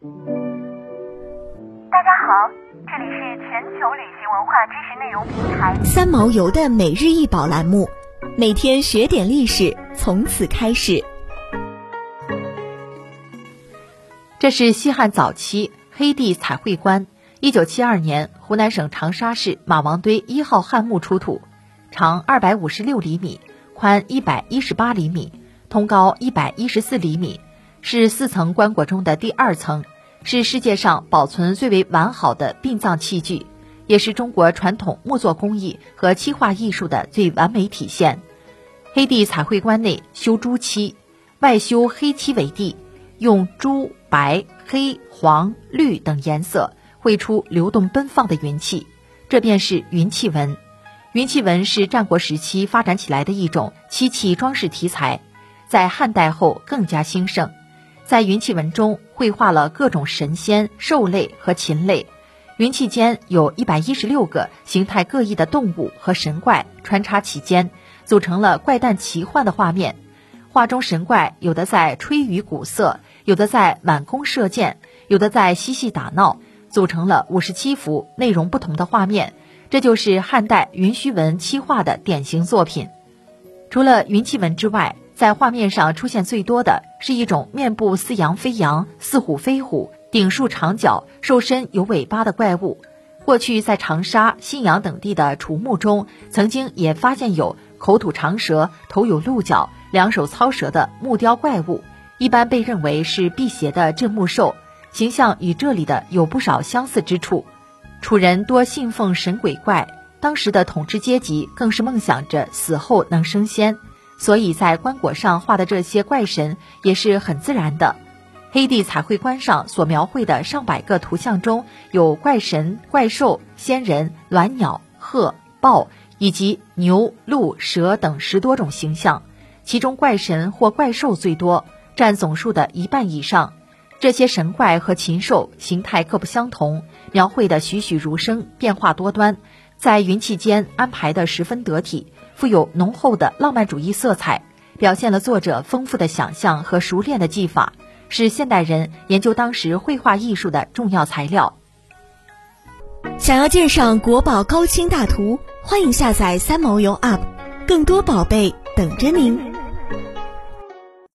大家好，这里是全球旅行文化知识内容平台三毛游的每日一宝栏目，每天学点历史，从此开始。这是西汉早期黑地彩绘观，一九七二年湖南省长沙市马王堆一号汉墓出土，长二百五十六厘米，宽一百一十八厘米，通高一百一十四厘米，是四层棺椁中的第二层，是世界上保存最为完好的殡葬器具，也是中国传统木作工艺和漆画艺术的最完美体现。黑地彩绘棺内修朱漆，外修黑漆为地。用朱、白、黑、黄、绿等颜色绘出流动奔放的云气，这便是云气纹。云气纹是战国时期发展起来的一种漆器装饰题材，在汉代后更加兴盛。在云气纹中绘画了各种神仙、兽类和禽类，云气间有一百一十六个形态各异的动物和神怪穿插其间，组成了怪诞奇幻的画面。画中神怪有的在吹竽鼓瑟，有的在挽弓射箭，有的在嬉戏打闹，组成了五十七幅内容不同的画面。这就是汉代云虚纹漆画的典型作品。除了云气纹之外，在画面上出现最多的是一种面部似羊非羊、似虎非虎、顶竖长角、兽身有尾巴的怪物。过去在长沙、信阳等地的楚墓中，曾经也发现有口吐长舌、头有鹿角。两手操蛇的木雕怪物，一般被认为是辟邪的镇墓兽，形象与这里的有不少相似之处。楚人多信奉神鬼怪，当时的统治阶级更是梦想着死后能升仙，所以在棺椁上画的这些怪神也是很自然的。黑地彩绘棺上所描绘的上百个图像中有怪神、怪兽、仙人、鸾鸟、鹤、豹以及牛、鹿、蛇等十多种形象。其中怪神或怪兽最多，占总数的一半以上。这些神怪和禽兽形态各不相同，描绘的栩栩如生，变化多端，在云气间安排的十分得体，富有浓厚的浪漫主义色彩，表现了作者丰富的想象和熟练的技法，是现代人研究当时绘画艺术的重要材料。想要鉴赏国宝高清大图，欢迎下载三毛游 App，更多宝贝等着您。